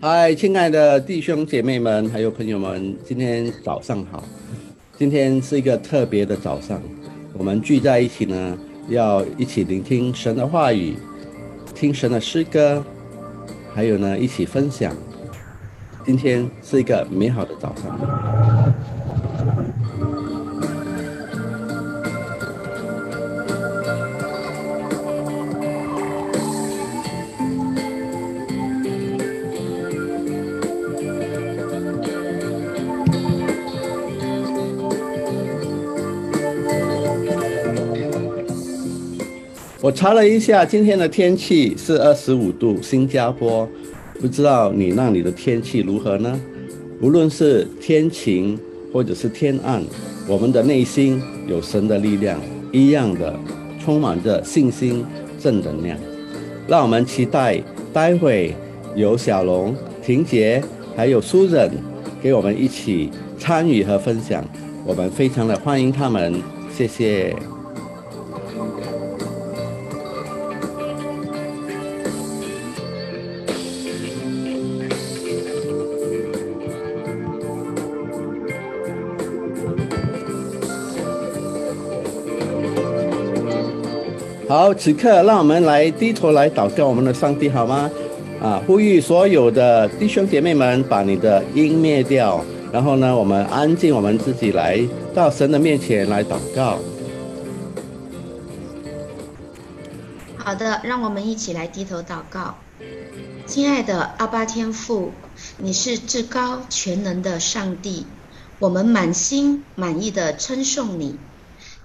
嗨，亲爱的弟兄姐妹们，还有朋友们，今天早上好。今天是一个特别的早上，我们聚在一起呢，要一起聆听神的话语，听神的诗歌，还有呢，一起分享。今天是一个美好的早上。我查了一下，今天的天气是二十五度，新加坡，不知道你那里的天气如何呢？无论是天晴或者是天暗，我们的内心有神的力量，一样的充满着信心、正能量。让我们期待待会有小龙、婷杰还有苏忍给我们一起参与和分享，我们非常的欢迎他们，谢谢。好，此刻让我们来低头来祷告我们的上帝，好吗？啊，呼吁所有的弟兄姐妹们把你的音灭掉，然后呢，我们安静，我们自己来到神的面前来祷告。好的，让我们一起来低头祷告。亲爱的阿巴天父，你是至高全能的上帝，我们满心满意的称颂你。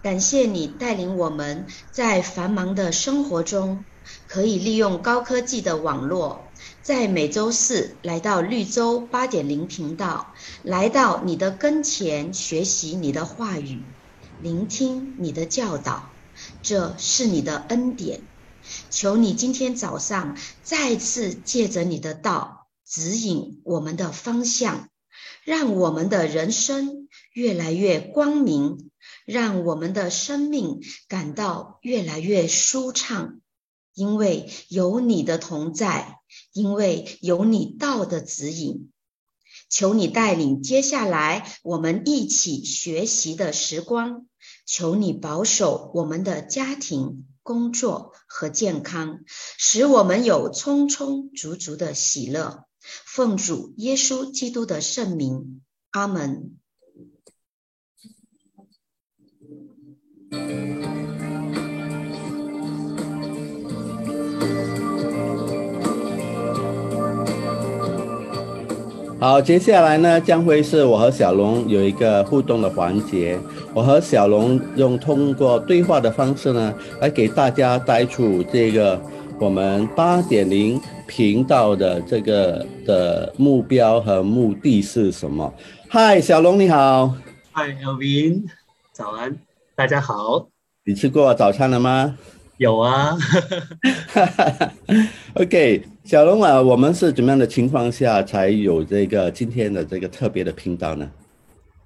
感谢你带领我们在繁忙的生活中，可以利用高科技的网络，在每周四来到绿洲八点零频道，来到你的跟前学习你的话语，聆听你的教导，这是你的恩典。求你今天早上再次借着你的道指引我们的方向，让我们的人生越来越光明。让我们的生命感到越来越舒畅，因为有你的同在，因为有你道的指引。求你带领接下来我们一起学习的时光，求你保守我们的家庭、工作和健康，使我们有充充足足的喜乐。奉主耶稣基督的圣名，阿门。好，接下来呢，将会是我和小龙有一个互动的环节。我和小龙用通过对话的方式呢，来给大家带出这个我们八点零频道的这个的目标和目的是什么。嗨，小龙你好。嗨，L V，早安。大家好，你吃过早餐了吗？有啊。OK，小龙啊，我们是怎么样的情况下才有这个今天的这个特别的频道呢？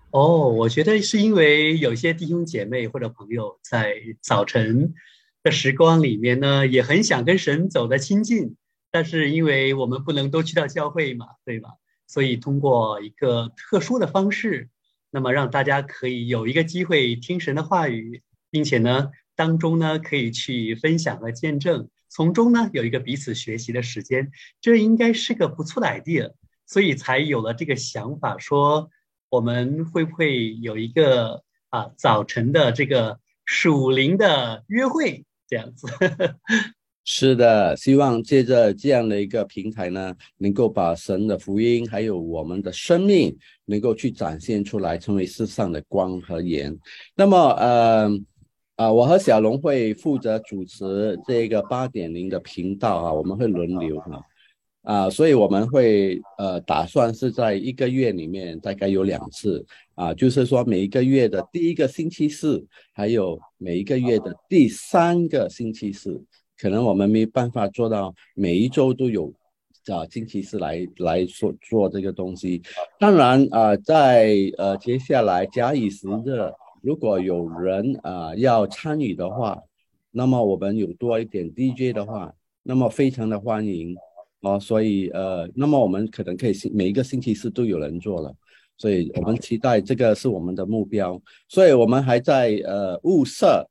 哦，我觉得是因为有些弟兄姐妹或者朋友在早晨的时光里面呢，也很想跟神走得亲近，但是因为我们不能都去到教会嘛，对吧？所以通过一个特殊的方式。那么让大家可以有一个机会听神的话语，并且呢，当中呢可以去分享和见证，从中呢有一个彼此学习的时间，这应该是个不错的 idea，所以才有了这个想法，说我们会不会有一个啊早晨的这个属灵的约会这样子。是的，希望借着这样的一个平台呢，能够把神的福音还有我们的生命能够去展现出来，成为世上的光和盐。那么，呃，啊，我和小龙会负责主持这个八点零的频道啊，我们会轮流哈。啊，所以我们会呃打算是在一个月里面大概有两次啊，就是说每一个月的第一个星期四，还有每一个月的第三个星期四，可能我们没办法做到每一周都有啊星期四来来做做这个东西。当然啊，在呃接下来假以时日，如果有人啊要参与的话，那么我们有多一点 DJ 的话，那么非常的欢迎。哦，所以呃，那么我们可能可以星每一个星期四都有人做了，所以我们期待这个是我们的目标，所以我们还在呃物色，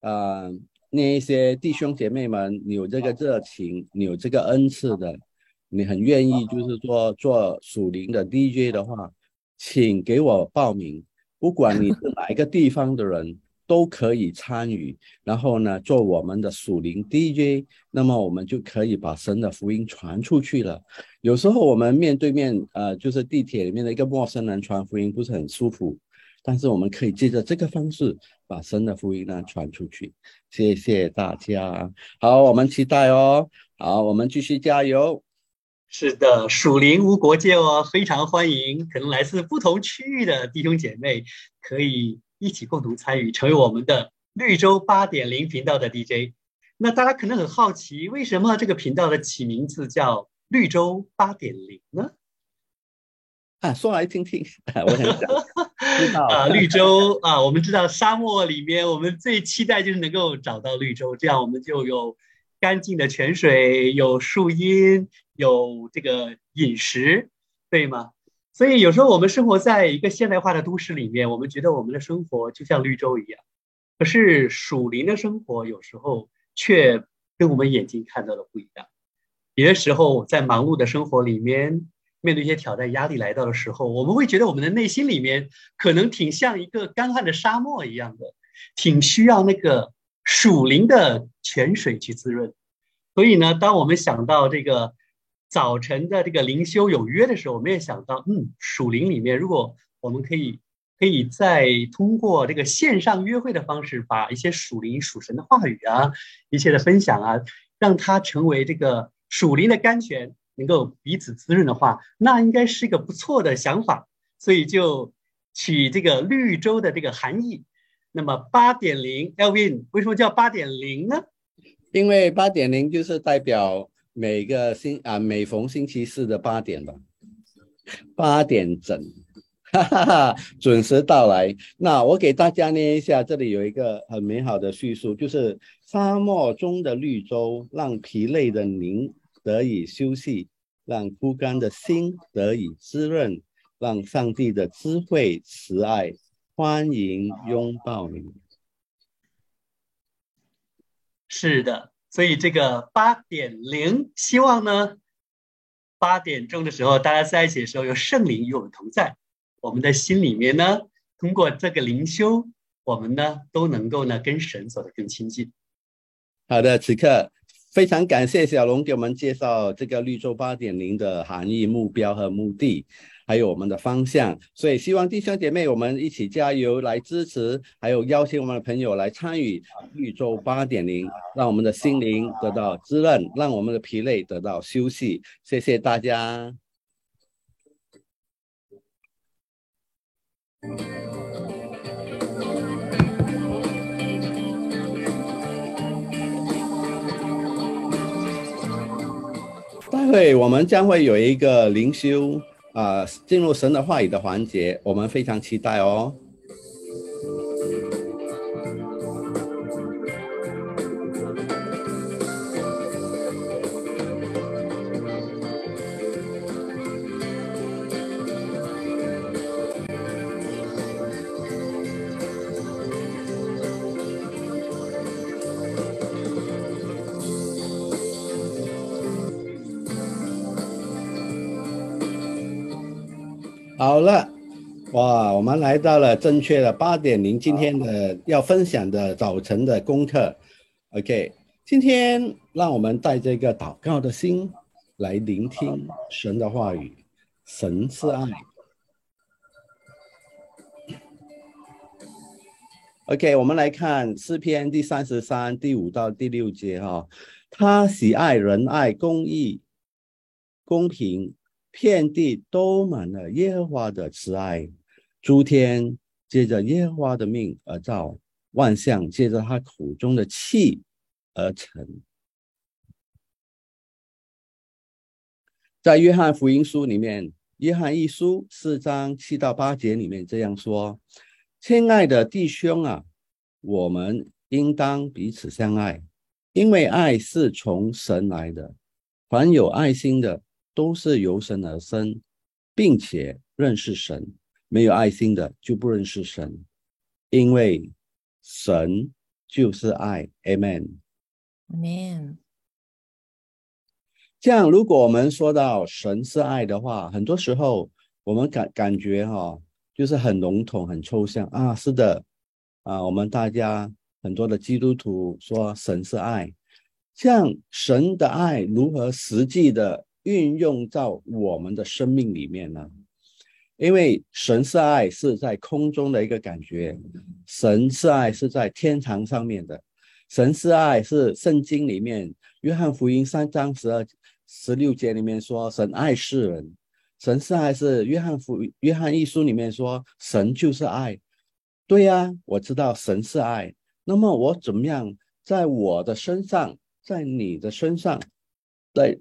呃那一些弟兄姐妹们，你有这个热情，你有这个恩赐的，你很愿意就是说做属灵的 DJ 的话，请给我报名，不管你是哪一个地方的人。都可以参与，然后呢，做我们的属灵 DJ，那么我们就可以把神的福音传出去了。有时候我们面对面，呃，就是地铁里面的一个陌生人传福音，不是很舒服，但是我们可以借着这个方式把神的福音呢传出去。谢谢大家，好，我们期待哦。好，我们继续加油。是的，属灵无国界哦，非常欢迎，可能来自不同区域的弟兄姐妹可以。一起共同参与，成为我们的绿洲八点零频道的 DJ。那大家可能很好奇，为什么这个频道的起名字叫绿洲八点零呢？啊，说来听听，我想知道啊，绿洲啊，我们知道沙漠里面，我们最期待就是能够找到绿洲，这样我们就有干净的泉水，有树荫，有这个饮食，对吗？所以有时候我们生活在一个现代化的都市里面，我们觉得我们的生活就像绿洲一样。可是属灵的生活有时候却跟我们眼睛看到的不一样。有的时候在忙碌的生活里面，面对一些挑战、压力来到的时候，我们会觉得我们的内心里面可能挺像一个干旱的沙漠一样的，挺需要那个属灵的泉水去滋润。所以呢，当我们想到这个。早晨的这个灵修有约的时候，我们也想到，嗯，属灵里面，如果我们可以，可以再通过这个线上约会的方式，把一些属灵属神的话语啊，一切的分享啊，让它成为这个属灵的甘泉，能够彼此滋润的话，那应该是一个不错的想法。所以就取这个绿洲的这个含义。那么八点零，Elvin 为什么叫八点零呢？因为八点零就是代表。每个星啊，每逢星期四的八点吧，八点整，哈哈哈，准时到来。那我给大家念一下，这里有一个很美好的叙述，就是沙漠中的绿洲，让疲累的您得以休息，让枯干的心得以滋润，让上帝的智慧慈爱欢迎拥抱你。是的。所以这个八点零，希望呢，八点钟的时候，大家在一起的时候，有圣灵与我们同在，我们的心里面呢，通过这个灵修，我们呢都能够呢跟神走得更亲近。好的，此刻非常感谢小龙给我们介绍这个绿洲八点零的含义、目标和目的。还有我们的方向，所以希望弟兄姐妹我们一起加油来支持，还有邀请我们的朋友来参与绿洲八点零，让我们的心灵得到滋润，让我们的疲累得到休息。谢谢大家。对我们将会有一个灵修。啊，进入神的话语的环节，我们非常期待哦。好了，哇，我们来到了正确的八点零，今天的要分享的早晨的功课。OK，今天让我们带着一个祷告的心来聆听神的话语。神是爱。OK，我们来看诗篇第三十三第五到第六节哈，他喜爱仁爱公义。公平，遍地都满了耶和华的慈爱。诸天借着耶和华的命而造，万象借着他口中的气而成。在约翰福音书里面，约翰一书四章七到八节里面这样说：“亲爱的弟兄啊，我们应当彼此相爱，因为爱是从神来的。凡有爱心的，都是由神而生，并且认识神；没有爱心的，就不认识神，因为神就是爱。Amen，Amen。这样，如果我们说到神是爱的话，很多时候我们感感觉哈，就是很笼统、很抽象啊。是的，啊，我们大家很多的基督徒说神是爱，像神的爱如何实际的运用到我们的生命里面呢？因为神是爱是在空中的一个感觉，神是爱是在天堂上面的，神是爱是圣经里面约翰福音三章十二。十六节里面说神爱世人，神是爱是约翰福约翰一书里面说神就是爱，对呀，我知道神是爱。那么我怎么样在我的身上，在你的身上，在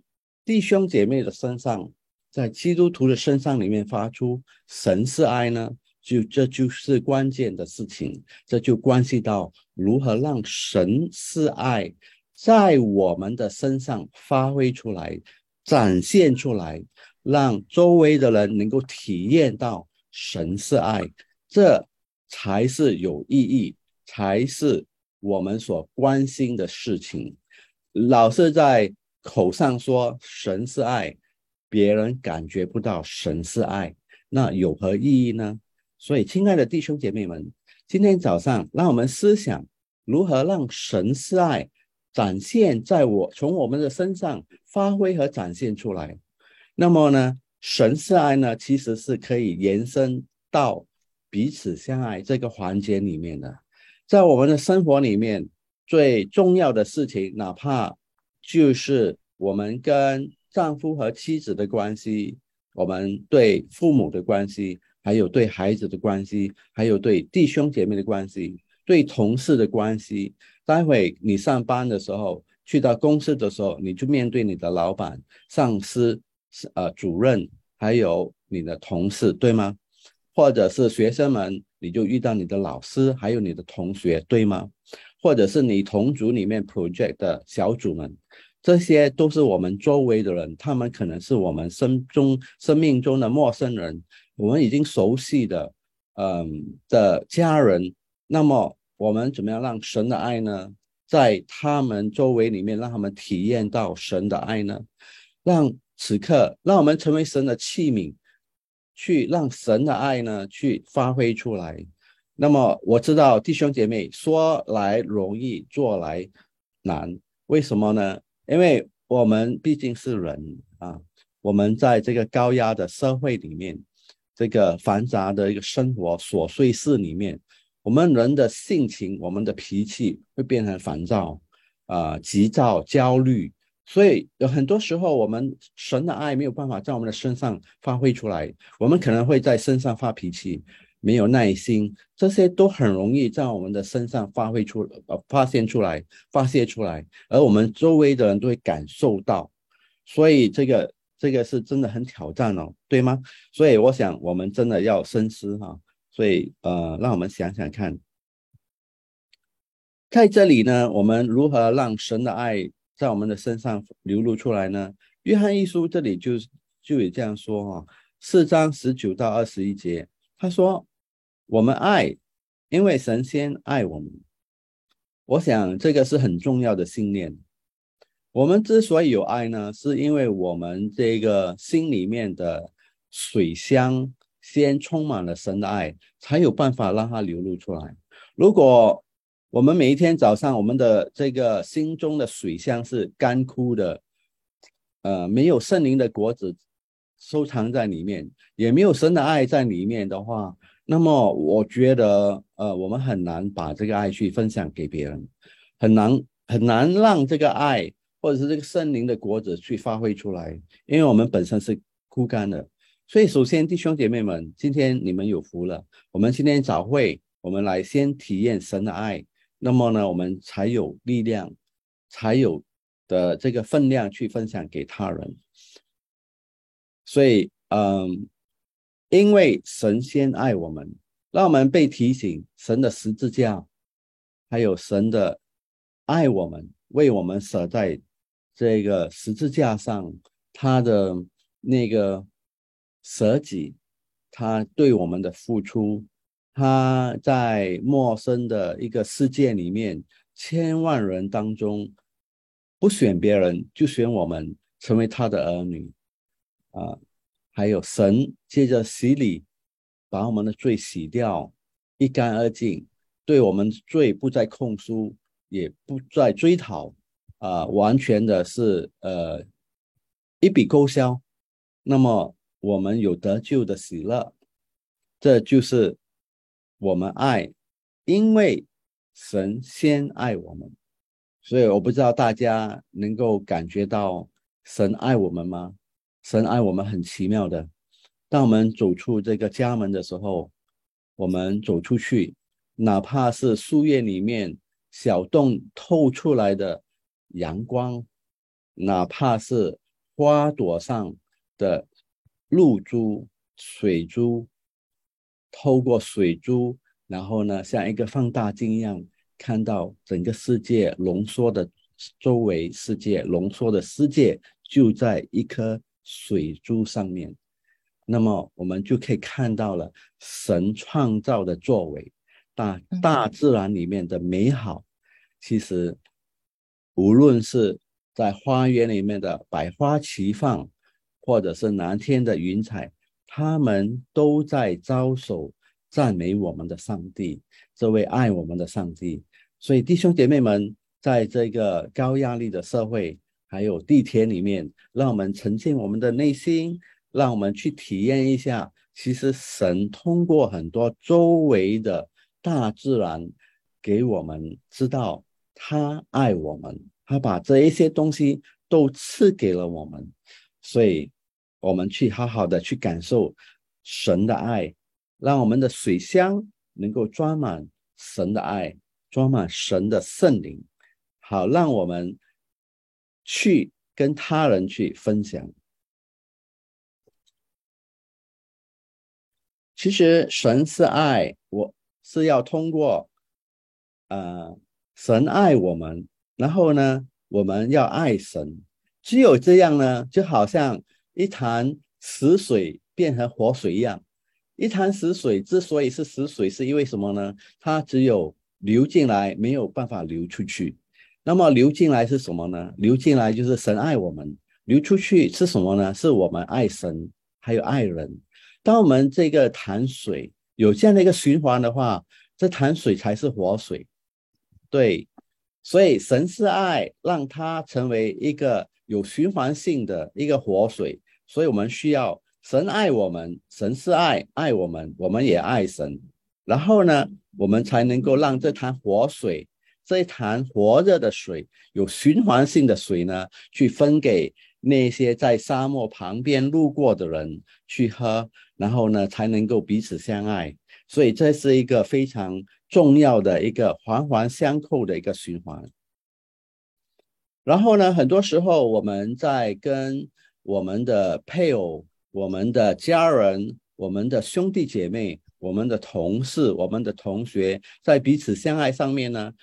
弟兄姐妹的身上，在基督徒的身上里面发出神是爱呢？就这就是关键的事情，这就关系到如何让神是爱。在我们的身上发挥出来、展现出来，让周围的人能够体验到神是爱，这才是有意义，才是我们所关心的事情。老是在口上说神是爱，别人感觉不到神是爱，那有何意义呢？所以，亲爱的弟兄姐妹们，今天早上让我们思想如何让神是爱。展现在我从我们的身上发挥和展现出来，那么呢，神是爱呢，其实是可以延伸到彼此相爱这个环节里面的。在我们的生活里面，最重要的事情，哪怕就是我们跟丈夫和妻子的关系，我们对父母的关系，还有对孩子的关系，还有对弟兄姐妹的关系，对同事的关系。待会你上班的时候，去到公司的时候，你就面对你的老板、上司、呃主任，还有你的同事，对吗？或者是学生们，你就遇到你的老师，还有你的同学，对吗？或者是你同组里面 project 的小组们，这些都是我们周围的人，他们可能是我们生中生命中的陌生人，我们已经熟悉的，嗯的家人，那么。我们怎么样让神的爱呢，在他们周围里面，让他们体验到神的爱呢？让此刻，让我们成为神的器皿，去让神的爱呢去发挥出来。那么我知道弟兄姐妹说来容易，做来难，为什么呢？因为我们毕竟是人啊，我们在这个高压的社会里面，这个繁杂的一个生活琐碎事里面。我们人的性情，我们的脾气会变成烦躁、啊急躁、焦虑，所以有很多时候，我们神的爱没有办法在我们的身上发挥出来。我们可能会在身上发脾气，没有耐心，这些都很容易在我们的身上发挥出、呃发现出来、发泄出来，而我们周围的人都会感受到。所以这个这个是真的很挑战哦，对吗？所以我想，我们真的要深思哈。所以，呃，让我们想想看，在这里呢，我们如何让神的爱在我们的身上流露出来呢？约翰一书这里就就有这样说哈，四章十九到二十一节，他说：“我们爱，因为神仙爱我们。”我想这个是很重要的信念。我们之所以有爱呢，是因为我们这个心里面的水箱。先充满了神的爱，才有办法让它流露出来。如果我们每一天早上，我们的这个心中的水箱是干枯的，呃，没有圣灵的果子收藏在里面，也没有神的爱在里面的话，那么我觉得，呃，我们很难把这个爱去分享给别人，很难很难让这个爱或者是这个圣灵的果子去发挥出来，因为我们本身是枯干的。所以，首先弟兄姐妹们，今天你们有福了。我们今天早会，我们来先体验神的爱，那么呢，我们才有力量，才有的这个分量去分享给他人。所以，嗯，因为神先爱我们，让我们被提醒神的十字架，还有神的爱我们，为我们舍在这个十字架上，他的那个舍己，他对我们的付出，他在陌生的一个世界里面，千万人当中，不选别人，就选我们成为他的儿女。啊，还有神借着洗礼，把我们的罪洗掉，一干二净，对我们罪不再控诉，也不再追讨，啊，完全的是呃一笔勾销。那么我们有得救的喜乐，这就是我们爱，因为神先爱我们，所以我不知道大家能够感觉到神爱我们吗？神爱我们很奇妙的，当我们走出这个家门的时候，我们走出去，哪怕是树叶里面小洞透出来的阳光，哪怕是花朵上的露珠、水珠，透过水珠，然后呢，像一个放大镜一样，看到整个世界浓缩的周围世界浓缩的世界就在一颗。水珠上面，那么我们就可以看到了神创造的作为，大大自然里面的美好。其实，无论是在花园里面的百花齐放，或者是蓝天的云彩，他们都在招手赞美我们的上帝，这位爱我们的上帝。所以，弟兄姐妹们，在这个高压力的社会。还有地铁里面，让我们沉浸我们的内心，让我们去体验一下。其实神通过很多周围的大自然，给我们知道他爱我们，他把这一些东西都赐给了我们，所以我们去好好的去感受神的爱，让我们的水箱能够装满神的爱，装满神的圣灵，好让我们。去跟他人去分享。其实神是爱，我是要通过，呃，神爱我们，然后呢，我们要爱神。只有这样呢，就好像一潭死水变成活水一样。一潭死水之所以是死水，是因为什么呢？它只有流进来，没有办法流出去。那么流进来是什么呢？流进来就是神爱我们，流出去是什么呢？是我们爱神，还有爱人。当我们这个潭水有这样的一个循环的话，这潭水才是活水。对，所以神是爱，让它成为一个有循环性的一个活水。所以我们需要神爱我们，神是爱，爱我们，我们也爱神。然后呢，我们才能够让这潭活水。这一潭活着的水，有循环性的水呢，去分给那些在沙漠旁边路过的人去喝，然后呢，才能够彼此相爱。所以这是一个非常重要的一个环环相扣的一个循环。然后呢，很多时候我们在跟我们的配偶、我们的家人、我们的兄弟姐妹、我们的同事、我们的同学，在彼此相爱上面呢。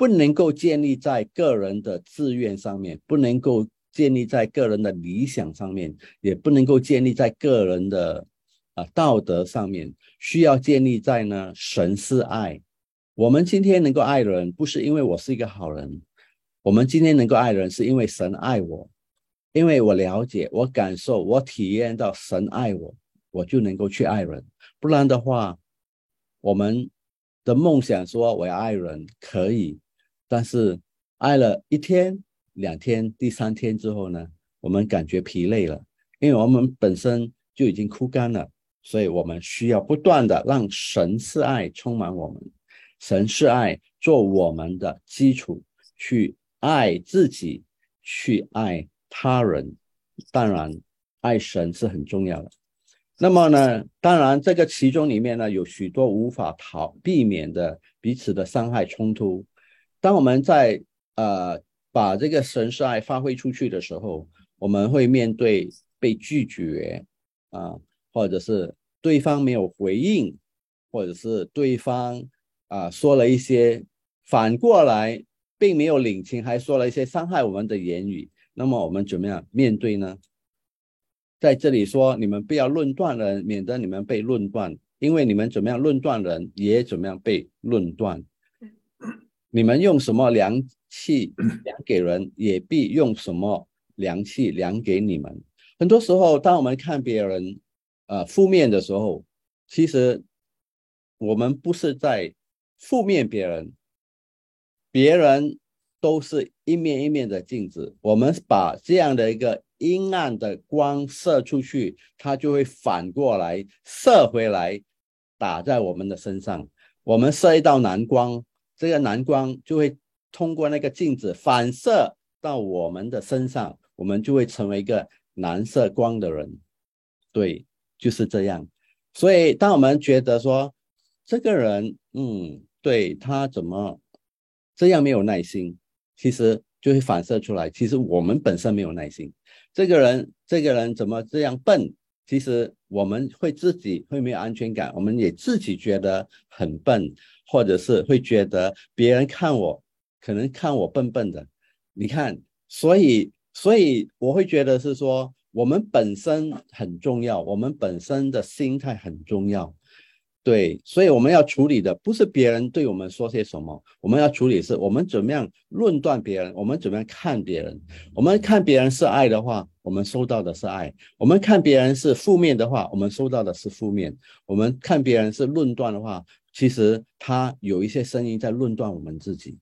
不能够建立在个人的自愿上面，不能够建立在个人的理想上面，也不能够建立在个人的啊道德上面，需要建立在呢神是爱。我们今天能够爱人，不是因为我是一个好人，我们今天能够爱人，是因为神爱我，因为我了解、我感受、我体验到神爱我，我就能够去爱人。不然的话，我们的梦想说我要爱人可以。但是爱了一天、两天、第三天之后呢，我们感觉疲累了，因为我们本身就已经枯干了，所以我们需要不断的让神是爱充满我们，神是爱做我们的基础，去爱自己，去爱他人。当然，爱神是很重要的。那么呢，当然这个其中里面呢，有许多无法逃避免的彼此的伤害冲突。当我们在呃把这个神是爱发挥出去的时候，我们会面对被拒绝啊，或者是对方没有回应，或者是对方啊说了一些反过来并没有领情，还说了一些伤害我们的言语。那么我们怎么样面对呢？在这里说，你们不要论断人，免得你们被论断，因为你们怎么样论断人，也怎么样被论断。你们用什么量器量给人，也必用什么。量器量给你们。很多时候，当我们看别人，呃，负面的时候，其实我们不是在负面别人，别人都是一面一面的镜子。我们把这样的一个阴暗的光射出去，它就会反过来射回来，打在我们的身上。我们射一道蓝光，这个蓝光就会通过那个镜子反射到我们的身上。我们就会成为一个蓝色光的人，对，就是这样。所以，当我们觉得说这个人，嗯，对他怎么这样没有耐心，其实就会反射出来。其实我们本身没有耐心。这个人，这个人怎么这样笨？其实我们会自己会没有安全感，我们也自己觉得很笨，或者是会觉得别人看我可能看我笨笨的。你看，所以。所以我会觉得是说，我们本身很重要，我们本身的心态很重要，对。所以我们要处理的不是别人对我们说些什么，我们要处理是我们怎么样论断别人，我们怎么样看别人。我们看别人是爱的话，我们收到的是爱；我们看别人是负面的话，我们收到的是负面；我们看别人是论断的话，其实他有一些声音在论断我们自己。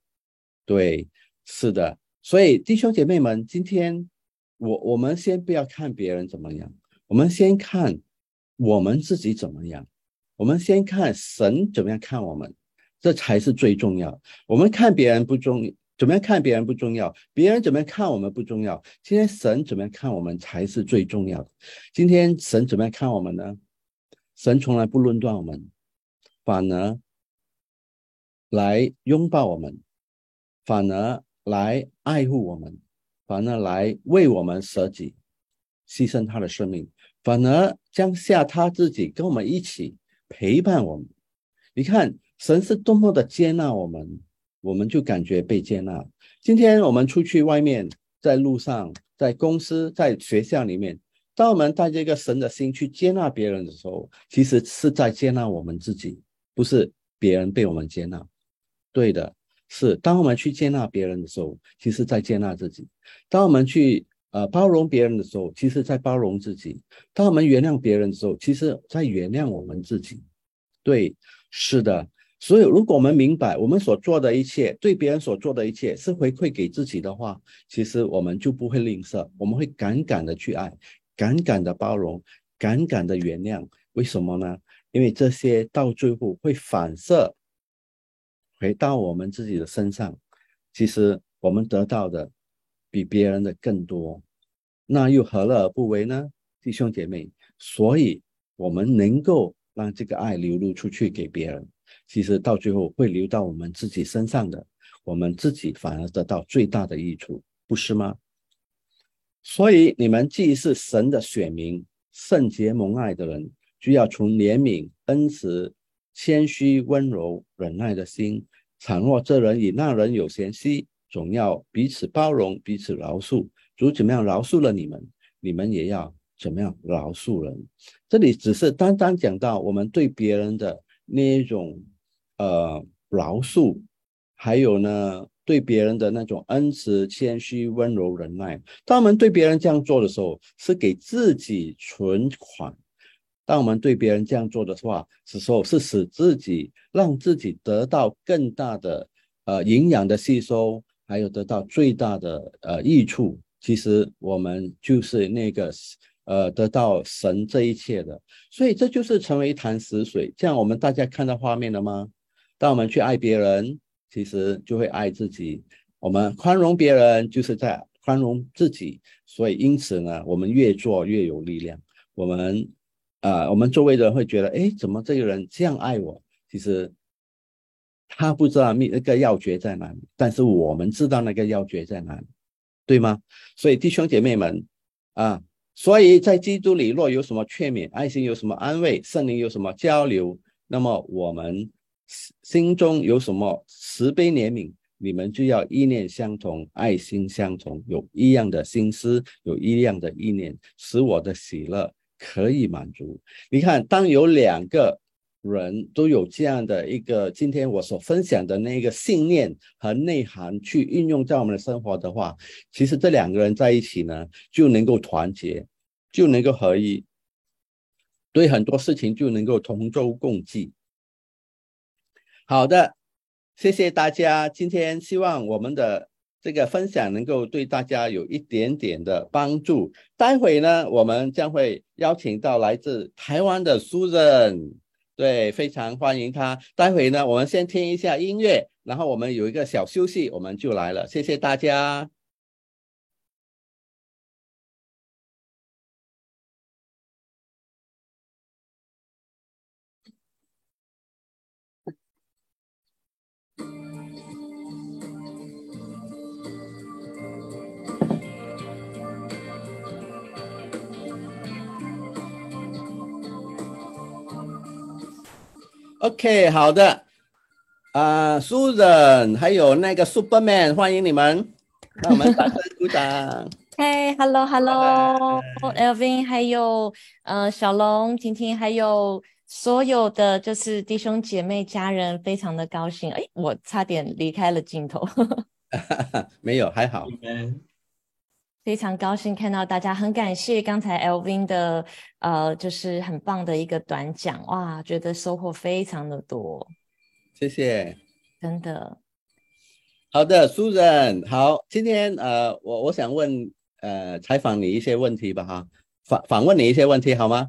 对，是的。所以，弟兄姐妹们，今天我我们先不要看别人怎么样，我们先看我们自己怎么样。我们先看神怎么样看我们，这才是最重要。我们看别人不重，怎么样看别人不重要，别人怎么样看我们不重要。今天神怎么样看我们才是最重要的。今天神怎么样看我们呢？神从来不论断我们，反而来拥抱我们，反而。来爱护我们，反而来为我们舍己，牺牲他的生命，反而将下他自己跟我们一起陪伴我们。你看，神是多么的接纳我们，我们就感觉被接纳。今天我们出去外面，在路上，在公司，在学校里面，当我们带着一个神的心去接纳别人的时候，其实是在接纳我们自己，不是别人被我们接纳。对的。是，当我们去接纳别人的时候，其实在接纳自己；当我们去呃包容别人的时候，其实在包容自己；当我们原谅别人的时候，其实在原谅我们自己。对，是的。所以，如果我们明白我们所做的一切，对别人所做的一切是回馈给自己的话，其实我们就不会吝啬，我们会敢敢的去爱，敢敢的包容，敢敢的原谅。为什么呢？因为这些到最后会反射。回到我们自己的身上，其实我们得到的比别人的更多，那又何乐而不为呢，弟兄姐妹？所以，我们能够让这个爱流露出去给别人，其实到最后会流到我们自己身上的，我们自己反而得到最大的益处，不是吗？所以，你们既是神的选民，圣洁蒙爱的人，就要从怜悯、恩慈。谦虚、温柔、忍耐的心，倘若这人与那人有嫌隙，总要彼此包容、彼此饶恕。主怎么样饶恕了你们，你们也要怎么样饶恕人。这里只是单单讲到我们对别人的那一种呃饶恕，还有呢对别人的那种恩慈、谦虚、温柔、忍耐。当我们对别人这样做的时候，是给自己存款。当我们对别人这样做的话，是说，是使自己让自己得到更大的呃营养的吸收，还有得到最大的呃益处。其实我们就是那个呃得到神这一切的，所以这就是成为一潭死水。这样我们大家看到画面了吗？当我们去爱别人，其实就会爱自己；我们宽容别人，就是在宽容自己，所以因此呢，我们越做越有力量。我们啊，我们周围的人会觉得，哎，怎么这个人这样爱我？其实他不知道那那个要诀在哪里，但是我们知道那个要诀在哪里，对吗？所以弟兄姐妹们啊，所以在基督里若有什么劝勉，爱心有什么安慰，圣灵有什么交流，那么我们心中有什么慈悲怜悯。你们就要意念相同，爱心相同，有一样的心思，有一样的意念，使我的喜乐可以满足。你看，当有两个人都有这样的一个，今天我所分享的那个信念和内涵去运用在我们的生活的话，其实这两个人在一起呢，就能够团结，就能够合一，对很多事情就能够同舟共济。好的。谢谢大家，今天希望我们的这个分享能够对大家有一点点的帮助。待会呢，我们将会邀请到来自台湾的苏人，对，非常欢迎他。待会呢，我们先听一下音乐，然后我们有一个小休息，我们就来了。谢谢大家。OK，好的，啊，Susan，还有那个 Superman，欢迎你们，那我们掌声鼓掌。嘿，Hello，Hello，Elvin，还有呃小龙、婷婷，还有所有的就是弟兄姐妹、家人，非常的高兴。哎，我差点离开了镜头。没有，还好。非常高兴看到大家，很感谢刚才 Elvin 的呃，就是很棒的一个短讲，哇，觉得收获非常的多。谢谢，真的。好的，Susan，好，今天呃，我我想问呃，采访你一些问题吧，哈，访访问你一些问题好吗？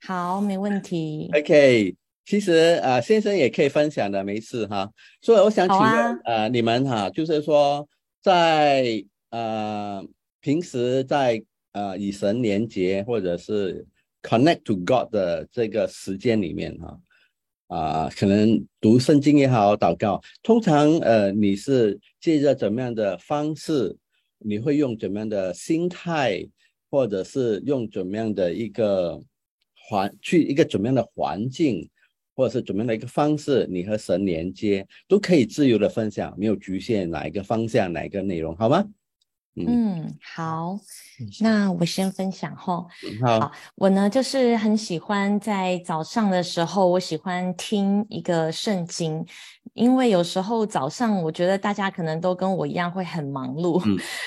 好，没问题。OK，其实呃，先生也可以分享的，没事哈。所以我想请问呃，你们哈，就是说在呃。平时在呃与神连接或者是 connect to God 的这个时间里面哈啊，可能读圣经也好，祷告，通常呃你是借着怎么样的方式？你会用怎么样的心态，或者是用怎么样的一个环去一个怎么样的环境，或者是怎么样的一个方式，你和神连接都可以自由的分享，没有局限哪一个方向，哪一个内容，好吗？嗯，好，那我先分享哈。好，我呢就是很喜欢在早上的时候，我喜欢听一个圣经，因为有时候早上我觉得大家可能都跟我一样会很忙碌，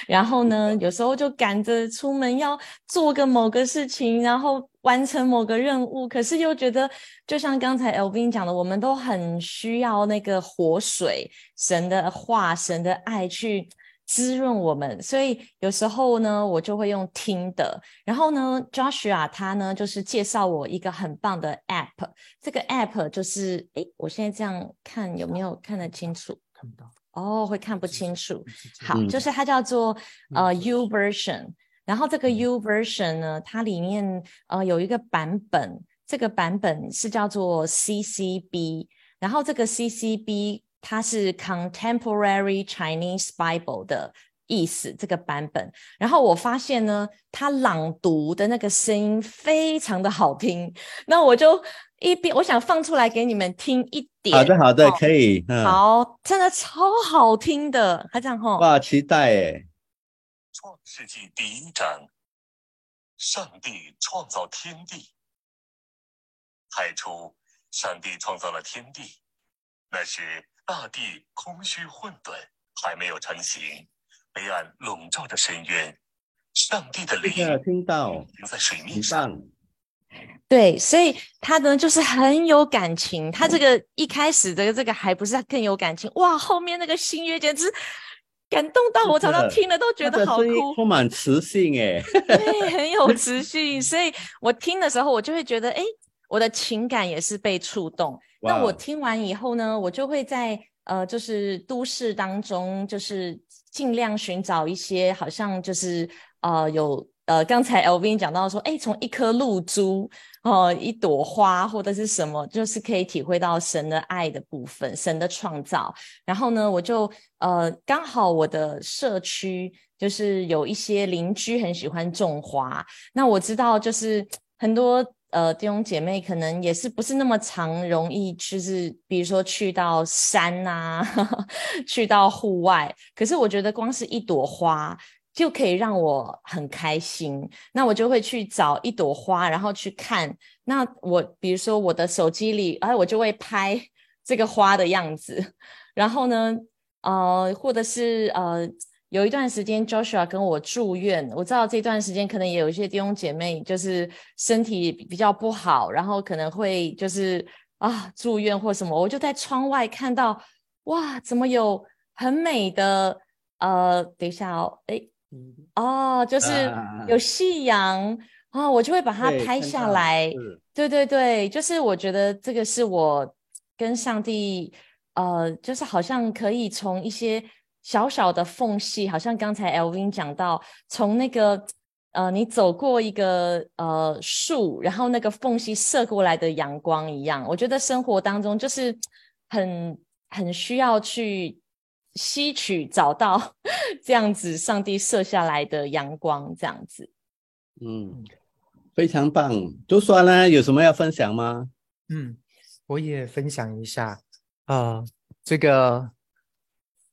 然后呢有时候就赶着出门要做个某个事情，然后完成某个任务，可是又觉得就像刚才 L V 讲的，我们都很需要那个活水，神的话，神的爱去。滋润我们，所以有时候呢，我就会用听的。然后呢，Joshua 他呢，就是介绍我一个很棒的 App。这个 App 就是，哎，我现在这样看有没有看得清楚？看不到。哦，会看不清楚。好，就是它叫做呃 U Version。然后这个 U Version 呢，它里面呃有一个版本，这个版本是叫做 CCB。然后这个 CCB。它是 Contemporary Chinese Bible 的意思，这个版本。然后我发现呢，它朗读的那个声音非常的好听。那我就一边我想放出来给你们听一点。好的，好的，可以。好，真的超好听的，还这样吼。哇，期待诶。创世纪第一章，上帝创造天地。太初，上帝创造了天地，那是。大地空虚混沌，还没有成型，黑暗笼罩着深渊。上帝的灵听到在水面上。对，所以他呢就是很有感情。他这个一开始的这个还不是更有感情哇，后面那个新约简直感动到我，常常听了都觉得好哭，充满磁性哎，对，很有磁性。所以我听的时候，我就会觉得，哎，我的情感也是被触动。那我听完以后呢，我就会在呃，就是都市当中，就是尽量寻找一些好像就是呃有呃，刚才 L V 讲到说，哎，从一颗露珠哦，一朵花或者是什么，就是可以体会到神的爱的部分，神的创造。然后呢，我就呃，刚好我的社区就是有一些邻居很喜欢种花，那我知道就是很多。呃，弟兄姐妹可能也是不是那么常容易，就是比如说去到山呐，去到户外。可是我觉得光是一朵花就可以让我很开心，那我就会去找一朵花，然后去看。那我比如说我的手机里，哎，我就会拍这个花的样子。然后呢，呃，或者是呃。有一段时间，Joshua 跟我住院，我知道这段时间可能也有一些弟兄姐妹就是身体比较不好，然后可能会就是啊住院或什么，我就在窗外看到，哇，怎么有很美的呃，等一下哦，哎，哦，就是有夕阳啊，我就会把它拍下来。对对对，就是我觉得这个是我跟上帝，呃，就是好像可以从一些。小小的缝隙，好像刚才 Elvin 讲到，从那个呃，你走过一个呃树，然后那个缝隙射过来的阳光一样。我觉得生活当中就是很很需要去吸取、找到这样子上帝射下来的阳光，这样子。嗯，非常棒。就说呢，有什么要分享吗？嗯，我也分享一下啊，这个。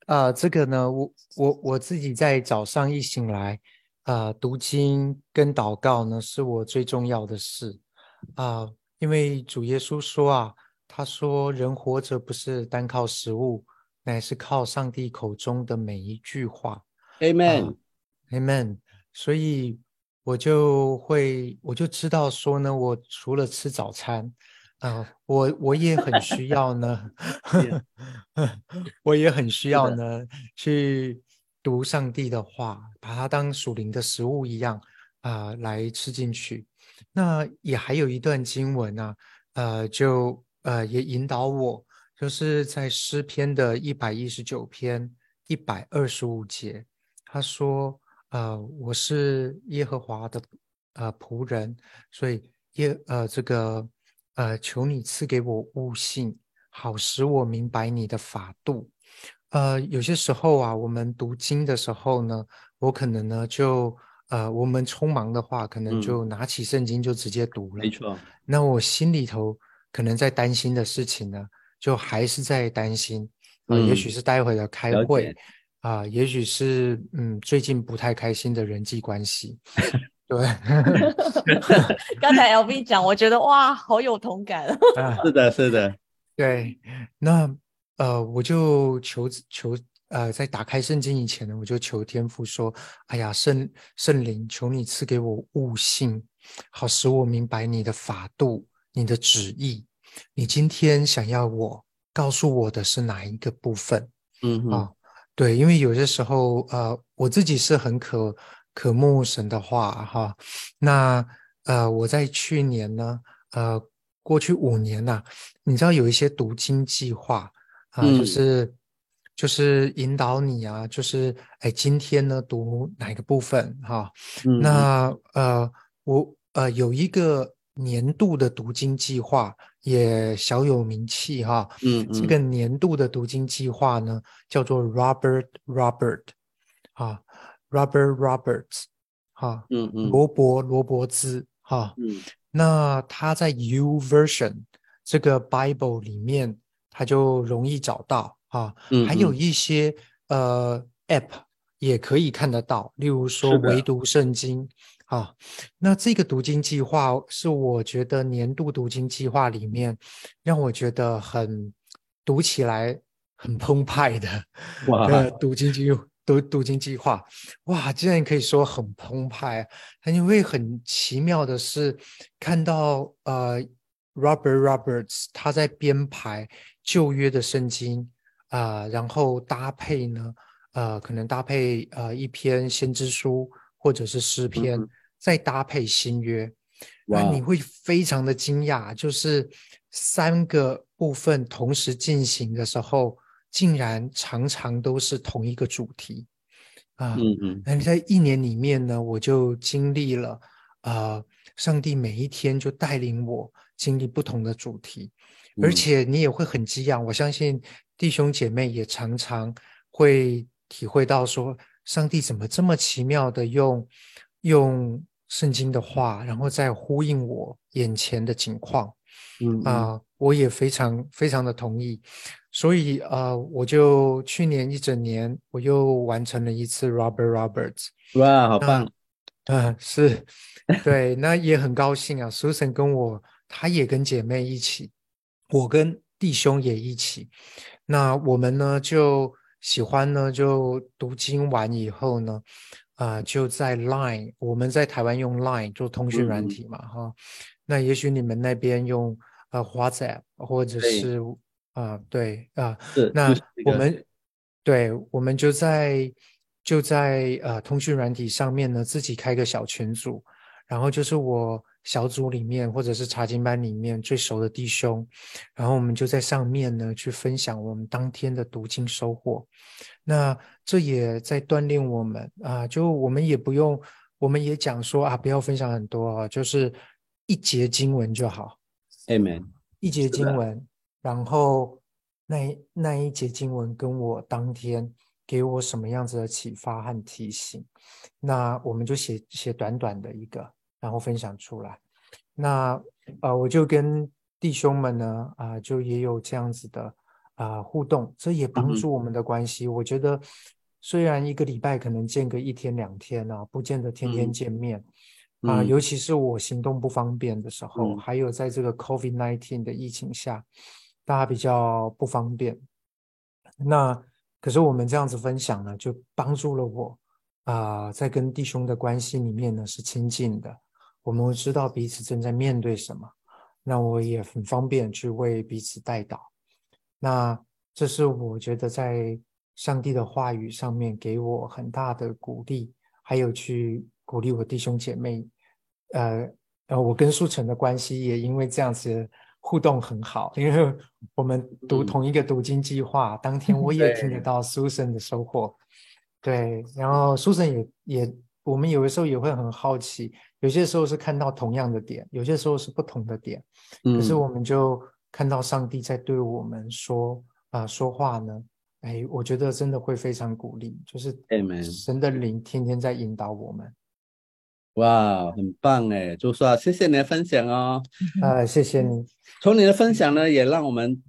啊，这个呢，我我我自己在早上一醒来，啊，读经跟祷告呢，是我最重要的事啊。因为主耶稣说啊，他说人活着不是单靠食物，乃是靠上帝口中的每一句话。Amen，Amen。所以我就会，我就知道说呢，我除了吃早餐。啊，我我也很需要呢，我也很需要呢，去读上帝的话，把它当属灵的食物一样啊来吃进去。那也还有一段经文呢，呃，就呃也引导我，就是在诗篇的一百一十九篇一百二十五节，他说，呃，我是耶和华的呃仆人，所以耶呃这个。呃，求你赐给我悟性，好使我明白你的法度。呃，有些时候啊，我们读经的时候呢，我可能呢就呃，我们匆忙的话，可能就拿起圣经就直接读了。没错。那我心里头可能在担心的事情呢，就还是在担心啊，也许是待会的开会啊，也许是嗯，最近不太开心的人际关系。对，刚才 L V 讲，我觉得哇，好有同感。是的，是的，对。那呃，我就求求呃，在打开圣经以前呢，我就求天父说：“哎呀，圣圣灵，求你赐给我悟性，好使我明白你的法度、你的旨意。你今天想要我告诉我的是哪一个部分？”嗯啊，对，因为有些时候呃，我自己是很可。渴慕神的话，哈，那呃，我在去年呢，呃，过去五年呐，你知道有一些读经计划啊，就是就是引导你啊，就是哎，今天呢读哪个部分哈？那呃，我呃有一个年度的读经计划也小有名气哈，嗯，这个年度的读经计划呢叫做 Robert Robert 啊。Robert Roberts，哈，嗯嗯，罗伯罗伯兹，哈，嗯，那他在 U Version 这个 Bible 里面，他就容易找到，哈，嗯，还有一些呃 App 也可以看得到，例如说唯独圣经，啊，那这个读经计划是我觉得年度读经计划里面让我觉得很读起来很澎湃的，哇，读经计读读经计划，哇，竟然可以说很澎湃。因为很奇妙的是，看到呃，Robert Roberts 他在编排旧约的圣经啊，然后搭配呢，呃，可能搭配呃一篇先知书或者是诗篇，再搭配新约，那你会非常的惊讶，就是三个部分同时进行的时候。竟然常常都是同一个主题啊。嗯嗯。那在一年里面呢，我就经历了啊，上帝每一天就带领我经历不同的主题，而且你也会很激昂。我相信弟兄姐妹也常常会体会到说，上帝怎么这么奇妙的用用圣经的话，然后再呼应我眼前的景况。嗯啊，我也非常非常的同意，所以啊，我就去年一整年，我又完成了一次 Robert Roberts，哇，好棒！啊，是，对，那也很高兴啊，Susan 跟我，她也跟姐妹一起，我跟弟兄也一起，那我们呢就喜欢呢，就读经完以后呢，啊，就在 Line，我们在台湾用 Line 做通讯软体嘛，哈。那也许你们那边用呃 WhatsApp 或者是啊对啊，那我们对我们就在就在呃通讯软体上面呢，自己开个小群组，然后就是我小组里面或者是查经班里面最熟的弟兄，然后我们就在上面呢去分享我们当天的读经收获。那这也在锻炼我们啊，就我们也不用，我们也讲说啊，不要分享很多啊，就是。一节经文就好，Amen。一节经文，然后那那一节经文跟我当天给我什么样子的启发和提醒，那我们就写写短短的一个，然后分享出来。那呃，我就跟弟兄们呢啊，就也有这样子的啊互动，这也帮助我们的关系。我觉得虽然一个礼拜可能见个一天两天啊，不见得天天见面。啊，尤其是我行动不方便的时候，还有在这个 COVID-19 的疫情下，大家比较不方便。那可是我们这样子分享呢，就帮助了我啊，在跟弟兄的关系里面呢是亲近的。我们会知道彼此正在面对什么，那我也很方便去为彼此代祷。那这是我觉得在上帝的话语上面给我很大的鼓励，还有去。鼓励我弟兄姐妹，呃呃，我跟苏成的关系也因为这样子互动很好，因为我们读同一个读经计划，当天我也听得到苏生的收获，对，然后苏生也也，我们有的时候也会很好奇，有些时候是看到同样的点，有些时候是不同的点，可是我们就看到上帝在对我们说啊说话呢，哎，我觉得真的会非常鼓励，就是神的灵天天在引导我们。哇，很棒哎，朱叔，谢谢你的分享哦。啊，谢谢你。从你的分享呢，也让我们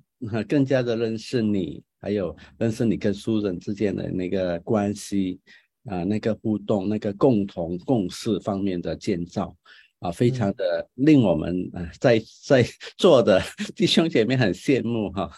更加的认识你，还有认识你跟书人之间的那个关系啊，那个互动，那个共同共事方面的建造啊，非常的令我们啊，在在座的弟兄姐妹很羡慕哈，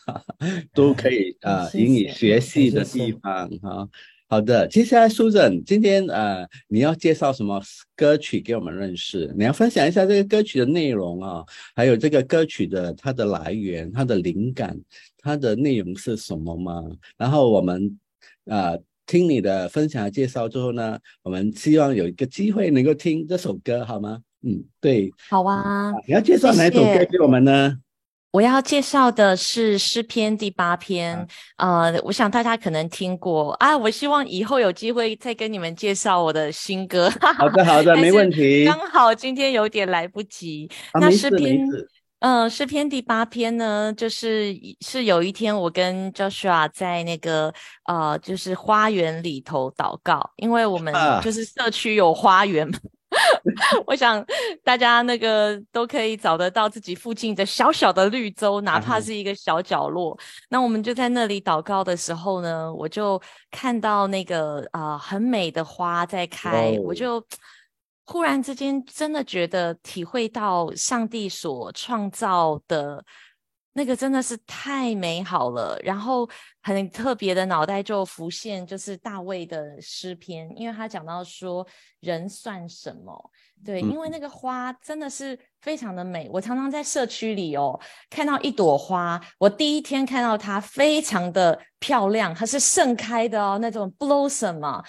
都可以啊引以学习的地方哈。好的，接下来苏振，今天呃，你要介绍什么歌曲给我们认识？你要分享一下这个歌曲的内容啊，还有这个歌曲的它的来源、它的灵感、它的内容是什么吗？然后我们啊，听你的分享介绍之后呢，我们希望有一个机会能够听这首歌，好吗？嗯，对，好啊。你要介绍哪首歌给我们呢？我要介绍的是诗篇第八篇，呃，我想大家可能听过啊。我希望以后有机会再跟你们介绍我的新歌。好的，好的，没问题。刚好今天有点来不及。那诗篇，嗯，诗篇第八篇呢，就是是有一天我跟 Joshua 在那个呃，就是花园里头祷告，因为我们就是社区有花园。我想大家那个都可以找得到自己附近的小小的绿洲，哪怕是一个小角落。那我们就在那里祷告的时候呢，我就看到那个啊很美的花在开，我就忽然之间真的觉得体会到上帝所创造的。那个真的是太美好了，然后很特别的脑袋就浮现，就是大卫的诗篇，因为他讲到说人算什么？对，因为那个花真的是非常的美。我常常在社区里哦看到一朵花，我第一天看到它非常的漂亮，它是盛开的哦，那种 blossom 嘛。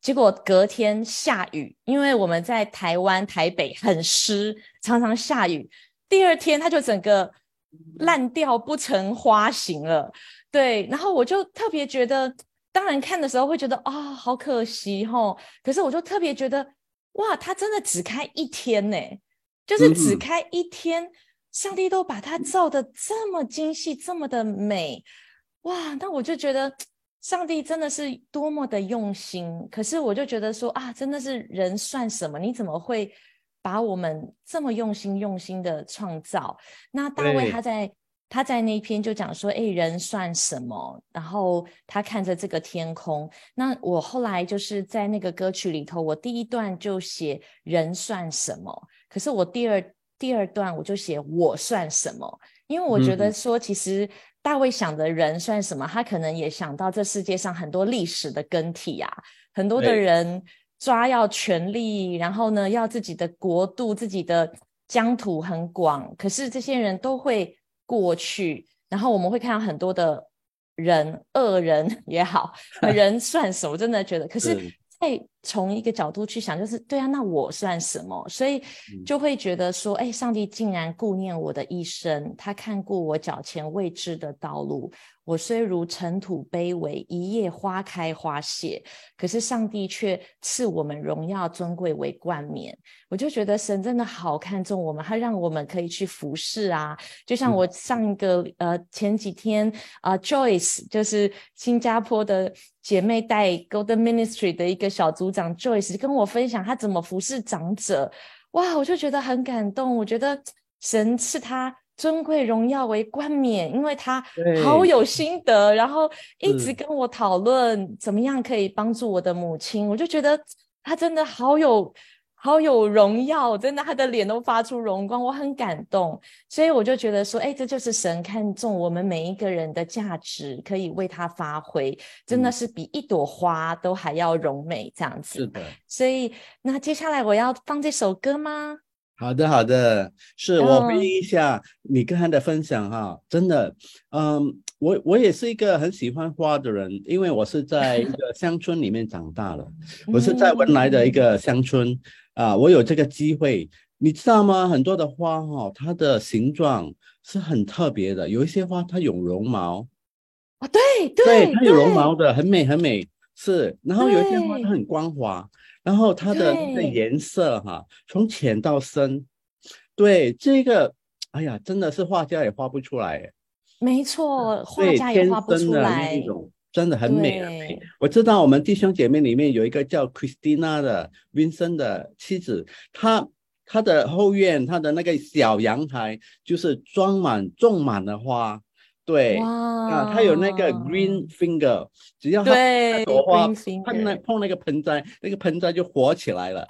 结果隔天下雨，因为我们在台湾台北很湿，常常下雨。第二天它就整个。烂掉不成花形了。对，然后我就特别觉得，当然看的时候会觉得啊，好可惜吼。可是我就特别觉得，哇，它真的只开一天呢，就是只开一天，上帝都把它造的这么精细，这么的美，哇，那我就觉得。上帝真的是多么的用心，可是我就觉得说啊，真的是人算什么？你怎么会把我们这么用心、用心的创造？那大卫他在他在那一篇就讲说，哎，人算什么？然后他看着这个天空。那我后来就是在那个歌曲里头，我第一段就写人算什么，可是我第二第二段我就写我算什么，因为我觉得说其实。大卫想的人算什么？他可能也想到这世界上很多历史的更替啊，很多的人抓要权力，然后呢要自己的国度、自己的疆土很广，可是这些人都会过去，然后我们会看到很多的人，恶人 也好，人算什么？真的觉得，可是。再从一个角度去想，就是对啊，那我算什么？所以就会觉得说，哎，上帝竟然顾念我的一生，他看过我脚前未知的道路。我虽如尘土卑微，一夜花开花谢，可是上帝却赐我们荣耀尊贵为冠冕。我就觉得神真的好看重我们，他让我们可以去服侍啊。就像我上一个呃前几天啊，Joyce 就是新加坡的姐妹带 Golden Ministry 的一个小组长 Joyce 跟我分享她怎么服侍长者，哇，我就觉得很感动。我觉得神是他。尊贵荣耀为冠冕，因为他好有心得，然后一直跟我讨论怎么样可以帮助我的母亲，我就觉得他真的好有好有荣耀，真的他的脸都发出荣光，我很感动，所以我就觉得说，哎，这就是神看重我们每一个人的价值，可以为他发挥，真的是比一朵花都还要荣美这样子。是。的，所以那接下来我要放这首歌吗？好的，好的，是我回应一下你刚才的分享哈，真的，嗯，我我也是一个很喜欢花的人，因为我是在一个乡村里面长大的，我是在文莱的一个乡村啊，我有这个机会，你知道吗？很多的花哈，它的形状是很特别的，有一些花它有绒毛啊，对对，它有绒毛的，很美很美，是，然后有一些花它很光滑。然后它的那个颜色哈，从浅到深，对这个，哎呀，真的是画家也画不出来。没错，画家也画不出来。那种真的很美很美。我知道我们弟兄姐妹里面有一个叫 Christina 的 Vincent 的妻子，她她的后院，她的那个小阳台就是装满种满了花。对啊，它有那个 green finger，只要它那朵花碰那碰那个盆栽，那个盆栽就活起来了。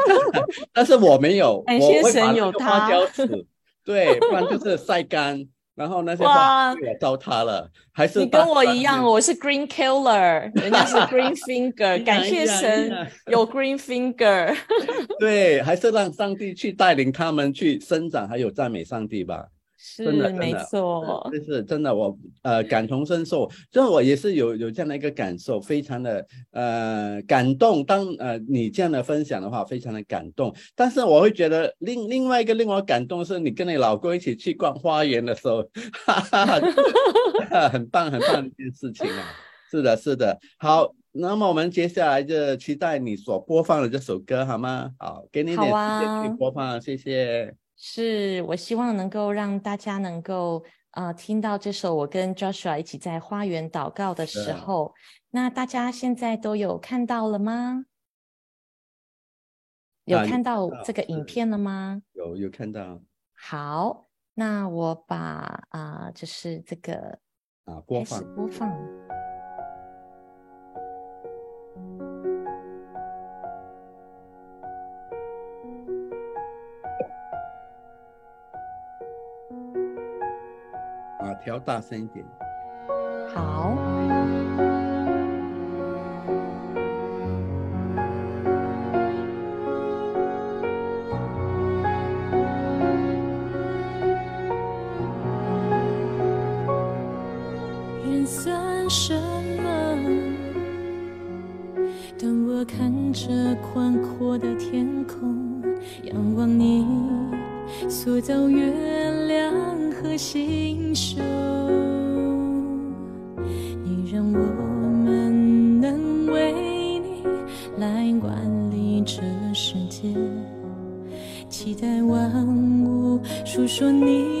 但是我没有，我会把那个花椒籽，对，不然就是晒干，然后那些花也糟蹋了。还是你跟我一样，我是 green killer，人家是 green finger，感谢神有 green finger。对，还是让上帝去带领他们去生长，还有赞美上帝吧。是没错，就是真的，我呃感同身受，这我也是有有这样的一个感受，非常的呃感动。当呃你这样的分享的话，非常的感动。但是我会觉得另另外一个令我感动是，你跟你老公一起去逛花园的时候，哈哈哈，很棒很棒的一件事情啊！是的，是的。好，那么我们接下来就期待你所播放的这首歌，好吗？好，给你点时间去播放，谢谢。是我希望能够让大家能够呃听到这首我跟 Joshua 一起在花园祷告的时候，那大家现在都有看到了吗？有看到这个影片了吗？有有看到。好，那我把啊就是这个啊播放播放。调大声一点。好。人算什么？当我看着宽阔的天空，仰望你塑造月亮和。的星宿，你让我们能为你来管理这世界，期待万物诉说你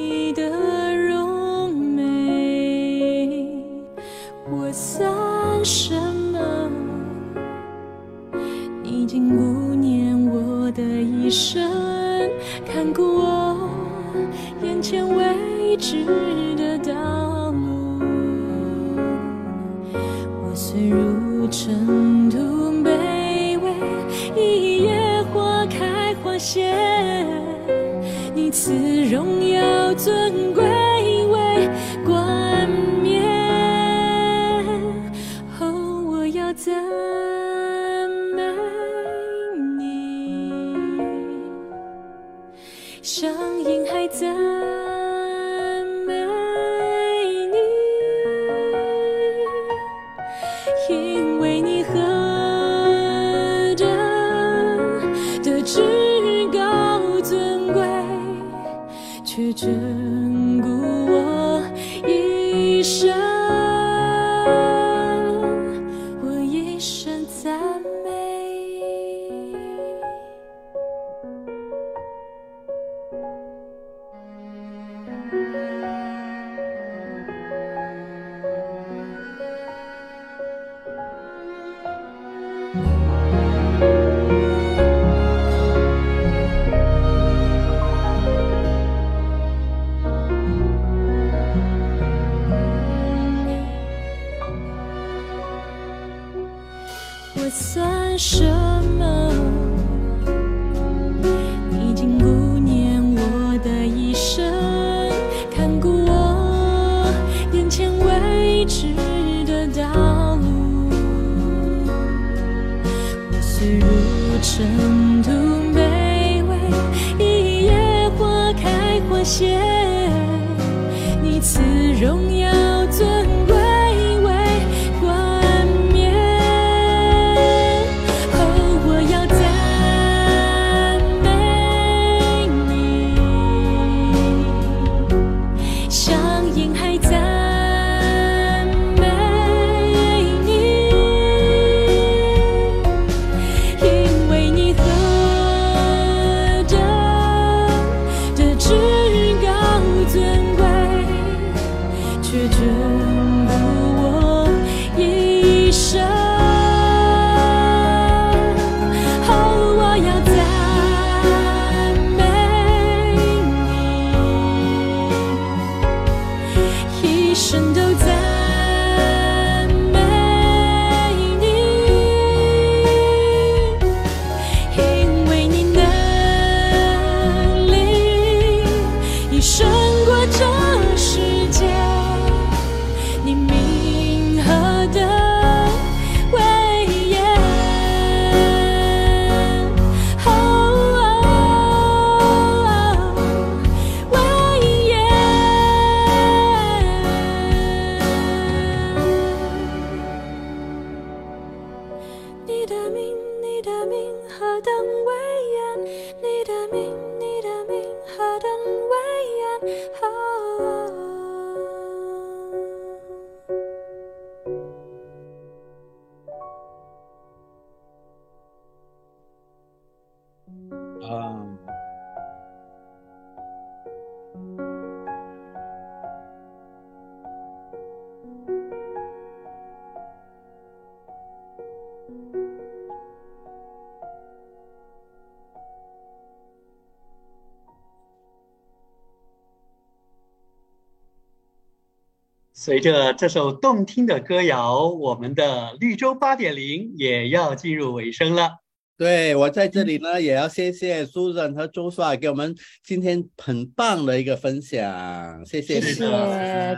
随着这首动听的歌谣，我们的绿洲八点零也要进入尾声了。对我在这里呢，也要谢谢 Susan 和周帅给我们今天很棒的一个分享，谢谢谢谢。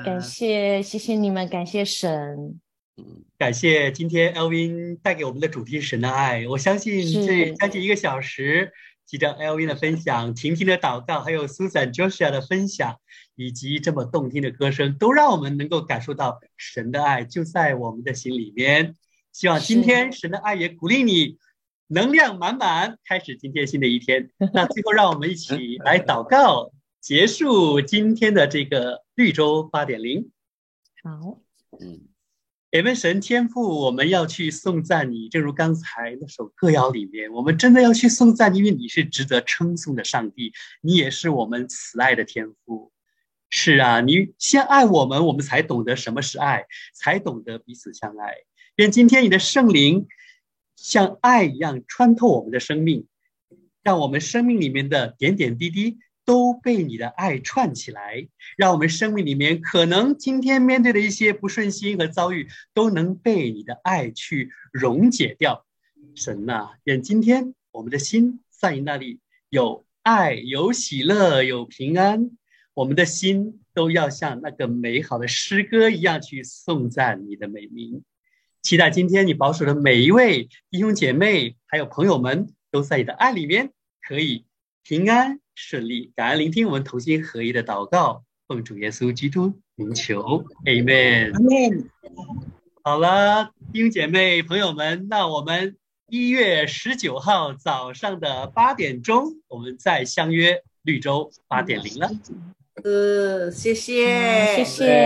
感谢谢谢你们，感谢神。感谢今天 Elvin 带给我们的主题“神的爱”。我相信这将近一个小时，记着 Elvin 的分享、婷婷的祷告，还有 Susan、Joshua 的分享，以及这么动听的歌声，都让我们能够感受到神的爱就在我们的心里面。希望今天神的爱也鼓励你，能量满满，开始今天新的一天。那最后，让我们一起来 祷告，结束今天的这个绿洲八点零。好，嗯，也问神天父，我们要去颂赞你，正如刚才那首歌谣里面，我们真的要去颂赞，因为你是值得称颂的上帝，你也是我们慈爱的天父。是啊，你先爱我们，我们才懂得什么是爱，才懂得彼此相爱。愿今天你的圣灵像爱一样穿透我们的生命，让我们生命里面的点点滴滴被你的爱串起来，让我们生命里面可能今天面对的一些不顺心和遭遇，都能被你的爱去溶解掉。神呐，愿今天我们的心在你那里有爱、有喜乐、有平安。我们的心都要像那个美好的诗歌一样去颂赞你的美名。期待今天你保守的每一位弟兄姐妹还有朋友们，都在你的爱里面可以平安顺利。感恩聆听我们同心合一的祷告，奉主耶稣基督名求，Amen。Amen。好了，弟兄姐妹朋友们，那我们一月十九号早上的八点钟，我们再相约绿洲八点零了。呃，谢谢，谢谢。